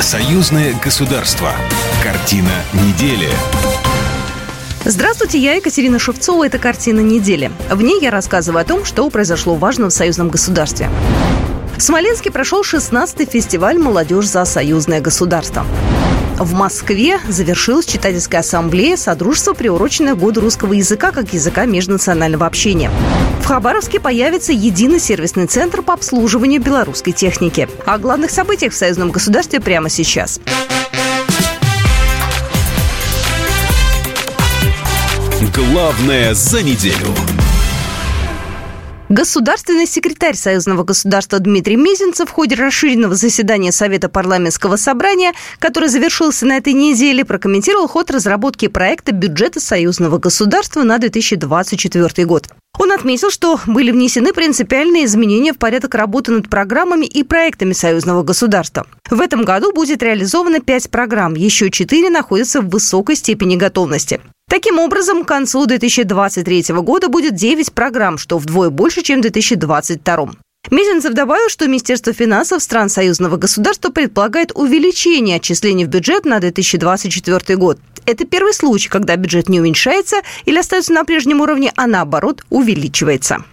Союзное государство. Картина недели. Здравствуйте, я Екатерина Шевцова. Это «Картина недели». В ней я рассказываю о том, что произошло важно в союзном государстве. В Смоленске прошел 16-й фестиваль «Молодежь за союзное государство». В Москве завершилась читательская ассамблея Содружества, приуроченная году русского языка как языка межнационального общения. В Хабаровске появится единый сервисный центр по обслуживанию белорусской техники. О главных событиях в союзном государстве прямо сейчас. Главное за неделю. Государственный секретарь Союзного государства Дмитрий Мизинцев в ходе расширенного заседания Совета парламентского собрания, который завершился на этой неделе, прокомментировал ход разработки проекта бюджета Союзного государства на 2024 год. Он отметил, что были внесены принципиальные изменения в порядок работы над программами и проектами союзного государства. В этом году будет реализовано пять программ, еще четыре находятся в высокой степени готовности. Таким образом, к концу 2023 года будет 9 программ, что вдвое больше, чем в 2022. Мизинцев добавил, что Министерство финансов стран союзного государства предполагает увеличение отчислений в бюджет на 2024 год. Это первый случай, когда бюджет не уменьшается или остается на прежнем уровне, а наоборот увеличивается.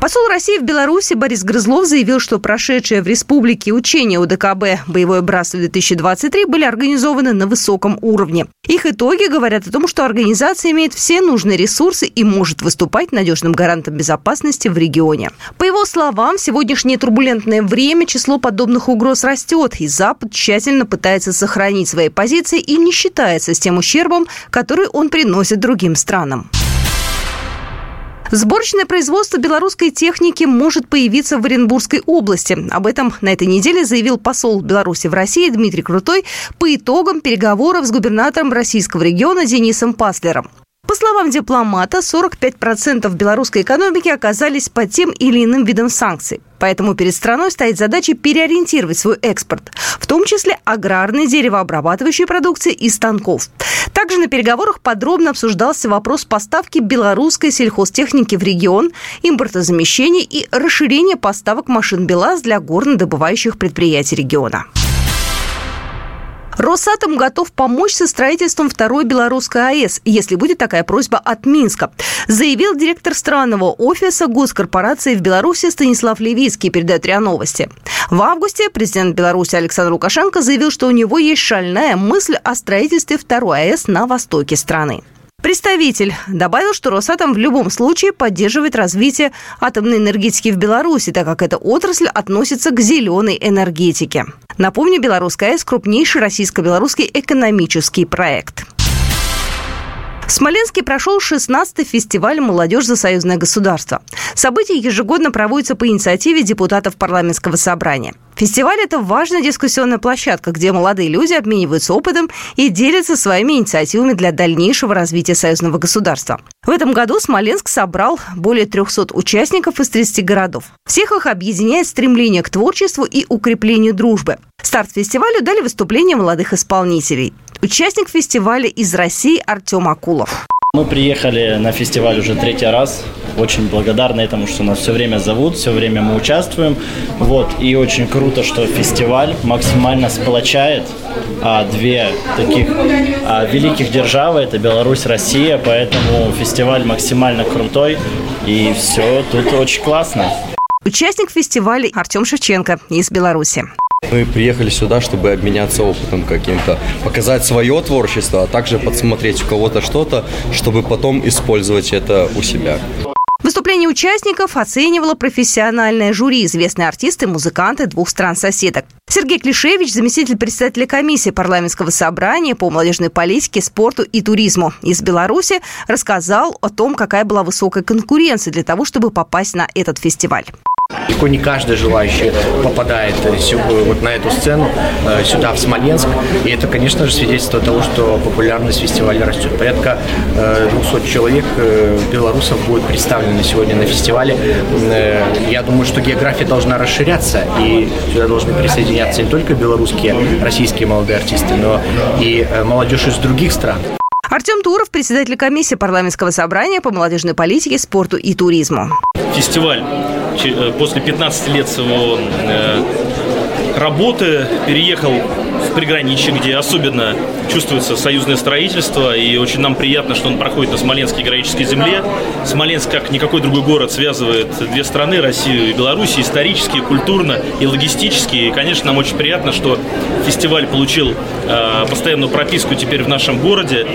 Посол России в Беларуси Борис Грызлов заявил, что прошедшие в республике учения УДКБ «Боевое братство-2023» были организованы на высоком уровне. Их итоги говорят о том, что организация имеет все нужные ресурсы и может выступать надежным гарантом безопасности в регионе. По его словам, в сегодняшнее турбулентное время число подобных угроз растет, и Запад тщательно пытается сохранить свои позиции и не считается с тем ущербом, который он приносит другим странам. Сборочное производство белорусской техники может появиться в Оренбургской области. Об этом на этой неделе заявил посол Беларуси в России Дмитрий Крутой по итогам переговоров с губернатором российского региона Денисом Паслером. Словам дипломата, 45% белорусской экономики оказались под тем или иным видом санкций. Поэтому перед страной стоит задача переориентировать свой экспорт, в том числе аграрной, деревообрабатывающей продукции и станков. Также на переговорах подробно обсуждался вопрос поставки белорусской сельхозтехники в регион, импортозамещения и расширения поставок машин БелАЗ для горнодобывающих предприятий региона. Росатом готов помочь со строительством второй белорусской АЭС, если будет такая просьба от Минска, заявил директор странного офиса госкорпорации в Беларуси Станислав Левицкий, передает РИА Новости. В августе президент Беларуси Александр Лукашенко заявил, что у него есть шальная мысль о строительстве второй АЭС на востоке страны. Представитель добавил, что Росатом в любом случае поддерживает развитие атомной энергетики в Беларуси, так как эта отрасль относится к зеленой энергетике. Напомню, Белорусская АЭС – крупнейший российско-белорусский экономический проект. В Смоленске прошел 16-й фестиваль «Молодежь за союзное государство». Событие ежегодно проводится по инициативе депутатов парламентского собрания. Фестиваль – это важная дискуссионная площадка, где молодые люди обмениваются опытом и делятся своими инициативами для дальнейшего развития союзного государства. В этом году Смоленск собрал более 300 участников из 30 городов. Всех их объединяет стремление к творчеству и укреплению дружбы. Старт фестивалю дали выступления молодых исполнителей. Участник фестиваля из России Артем Акулов. Мы приехали на фестиваль уже третий раз. Очень благодарны этому, что нас все время зовут, все время мы участвуем. Вот. И очень круто, что фестиваль максимально сплочает а, две таких а, великих державы. Это Беларусь, Россия. Поэтому фестиваль максимально крутой. И все тут очень классно. Участник фестиваля Артем Шевченко из Беларуси. Мы приехали сюда, чтобы обменяться опытом каким-то, показать свое творчество, а также подсмотреть у кого-то что-то, чтобы потом использовать это у себя. Выступление участников оценивало профессиональное жюри, известные артисты, музыканты двух стран-соседок. Сергей Клишевич, заместитель председателя комиссии парламентского собрания по молодежной политике, спорту и туризму из Беларуси, рассказал о том, какая была высокая конкуренция для того, чтобы попасть на этот фестиваль. Далеко не каждый желающий попадает э, вот на эту сцену, э, сюда, в Смоленск. И это, конечно же, свидетельство того, что популярность фестиваля растет. Порядка 200 э, человек белорусов будет представлено сегодня на фестивале. Я думаю, что география должна расширяться, и сюда должны присоединяться не только белорусские, российские молодые артисты, но и молодежь из других стран. Артем Туров, председатель комиссии парламентского собрания по молодежной политике, спорту и туризму. Фестиваль Э, после 15 лет своего э, работы, переехал в приграничье, где особенно чувствуется союзное строительство, и очень нам приятно, что он проходит на Смоленской героической земле. Смоленск, как никакой другой город, связывает две страны, Россию и Беларусь, исторически, культурно и логистически. И, конечно, нам очень приятно, что фестиваль получил э, постоянную прописку теперь в нашем городе.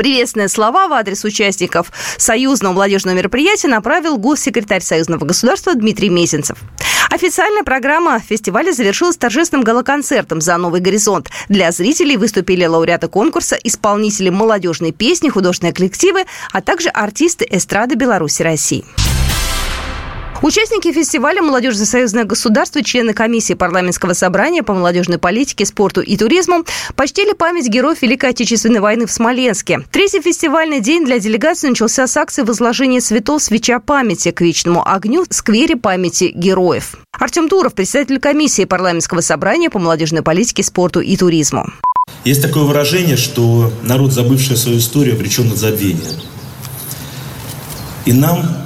Приветственные слова в адрес участников союзного молодежного мероприятия направил госсекретарь Союзного государства Дмитрий Мезенцев. Официальная программа фестиваля завершилась торжественным галоконцертом «За новый горизонт». Для зрителей выступили лауреаты конкурса, исполнители молодежной песни, художественные коллективы, а также артисты эстрады Беларуси России. Участники фестиваля «Молодежь за союзное государство», члены комиссии парламентского собрания по молодежной политике, спорту и туризму почтили память героев Великой Отечественной войны в Смоленске. Третий фестивальный день для делегации начался с акции возложения цветов «Свеча памяти» к вечному огню в сквере памяти героев. Артем Туров, председатель комиссии парламентского собрания по молодежной политике, спорту и туризму. Есть такое выражение, что народ, забывший свою историю, обречен на забвение. И нам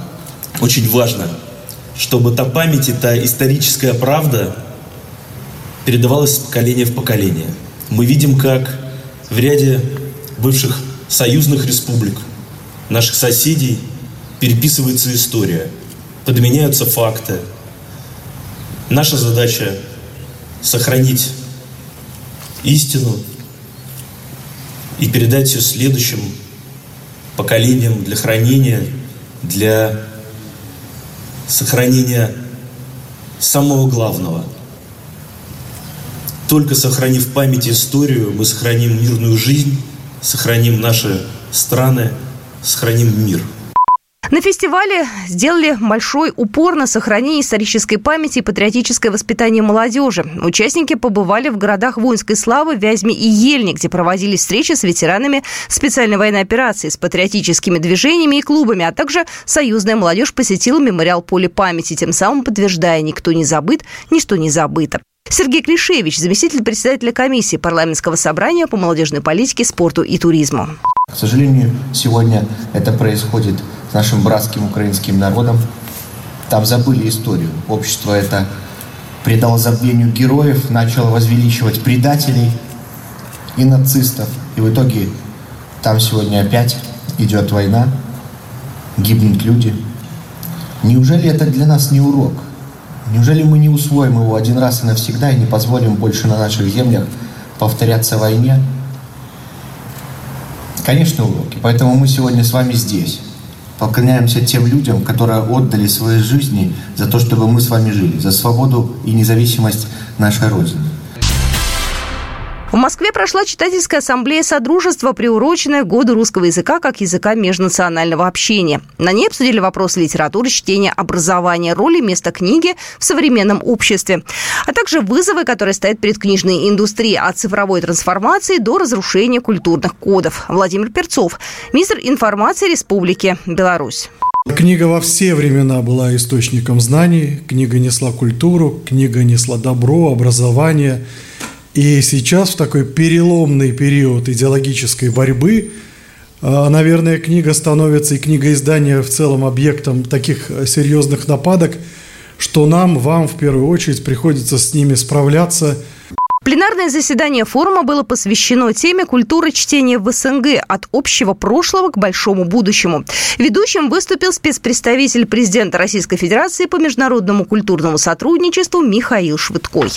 очень важно чтобы та память и та историческая правда передавалась с поколения в поколение. Мы видим, как в ряде бывших союзных республик, наших соседей, переписывается история, подменяются факты. Наша задача – сохранить истину и передать ее следующим поколениям для хранения, для сохранения самого главного. Только сохранив память и историю, мы сохраним мирную жизнь, сохраним наши страны, сохраним мир – на фестивале сделали большой упор на сохранение исторической памяти и патриотическое воспитание молодежи. Участники побывали в городах воинской славы Вязьме и Ельне, где проводились встречи с ветеранами специальной военной операции, с патриотическими движениями и клубами, а также союзная молодежь посетила мемориал поле памяти, тем самым подтверждая, никто не забыт, ничто не забыто. Сергей Клишевич, заместитель председателя комиссии парламентского собрания по молодежной политике, спорту и туризму. К сожалению, сегодня это происходит с нашим братским украинским народом. Там забыли историю. Общество это предало забвению героев, начало возвеличивать предателей и нацистов. И в итоге там сегодня опять идет война, гибнут люди. Неужели это для нас не урок? Неужели мы не усвоим его один раз и навсегда и не позволим больше на наших землях повторяться войне? Конечно, уроки. Поэтому мы сегодня с вами здесь. Поклоняемся тем людям, которые отдали свои жизни за то, чтобы мы с вами жили, за свободу и независимость нашей Родины. В Москве прошла читательская ассамблея Содружества, приуроченная к году русского языка как языка межнационального общения. На ней обсудили вопросы литературы, чтения, образования, роли места книги в современном обществе, а также вызовы, которые стоят перед книжной индустрией от цифровой трансформации до разрушения культурных кодов. Владимир Перцов, министр информации Республики Беларусь. Книга во все времена была источником знаний, книга несла культуру, книга несла добро, образование – и сейчас в такой переломный период идеологической борьбы, а, наверное, книга становится и книга издания в целом объектом таких серьезных нападок, что нам, вам в первую очередь приходится с ними справляться. Пленарное заседание форума было посвящено теме культуры чтения в СНГ от общего прошлого к большому будущему. Ведущим выступил спецпредставитель президента Российской Федерации по международному культурному сотрудничеству Михаил Швыдкой.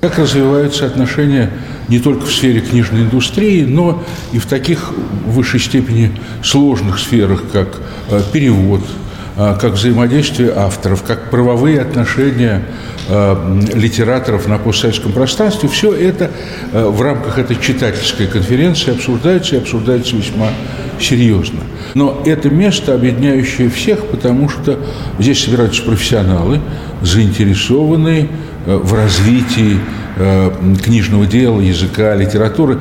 Как развиваются отношения не только в сфере книжной индустрии, но и в таких в высшей степени сложных сферах, как э, перевод, как взаимодействие авторов, как правовые отношения э, литераторов на постсоветском пространстве, все это в рамках этой читательской конференции обсуждается и обсуждается весьма серьезно. Но это место, объединяющее всех, потому что здесь собираются профессионалы, заинтересованные Э, в развитии э, книжного дела, языка, литературы.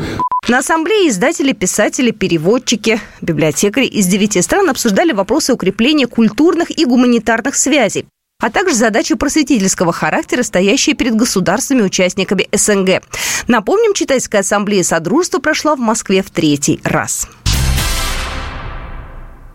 На ассамблее издатели, писатели, переводчики, библиотекари из девяти стран обсуждали вопросы укрепления культурных и гуманитарных связей а также задачи просветительского характера, стоящие перед государствами-участниками СНГ. Напомним, читательская ассамблея Содружества прошла в Москве в третий раз.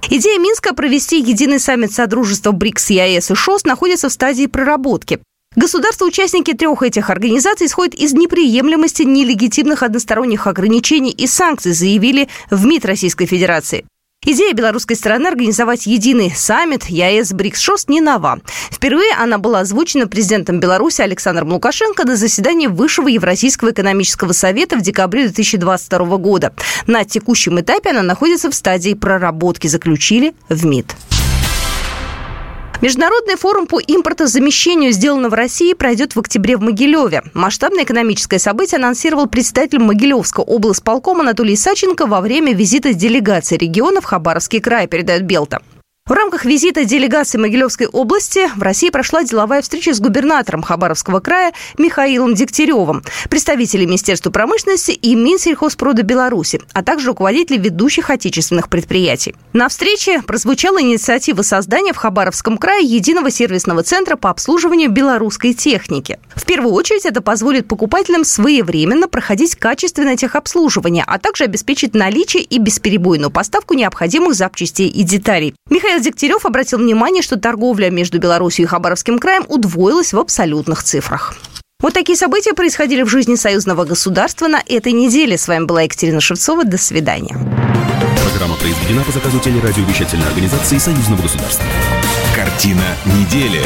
Идея Минска провести единый саммит Содружества БРИКС, ЕАЭС и ШОС находится в стадии проработки. Государства-участники трех этих организаций исходят из неприемлемости нелегитимных односторонних ограничений и санкций, заявили в МИД Российской Федерации. Идея белорусской стороны организовать единый саммит ЯЭС БРИКС ШОС не нова. Впервые она была озвучена президентом Беларуси Александром Лукашенко на заседании Высшего Евразийского экономического совета в декабре 2022 года. На текущем этапе она находится в стадии проработки, заключили в МИД. Международный форум по импортозамещению сделано в России пройдет в октябре в Могилеве. Масштабное экономическое событие анонсировал председатель Могилевского облсполкома Анатолий Саченко во время визита делегации региона в Хабаровский край, передает Белта. В рамках визита делегации Могилевской области в России прошла деловая встреча с губернатором Хабаровского края Михаилом Дегтяревым, представителями Министерства промышленности и Минсельхозпрода Беларуси, а также руководителей ведущих отечественных предприятий. На встрече прозвучала инициатива создания в Хабаровском крае единого сервисного центра по обслуживанию белорусской техники. В первую очередь это позволит покупателям своевременно проходить качественное техобслуживание, а также обеспечить наличие и бесперебойную поставку необходимых запчастей и деталей. Михаил Михаил Дегтярев обратил внимание, что торговля между Беларусью и Хабаровским краем удвоилась в абсолютных цифрах. Вот такие события происходили в жизни союзного государства на этой неделе. С вами была Екатерина Шевцова. До свидания. Программа произведена по заказу телерадиовещательной организации союзного государства. Картина недели.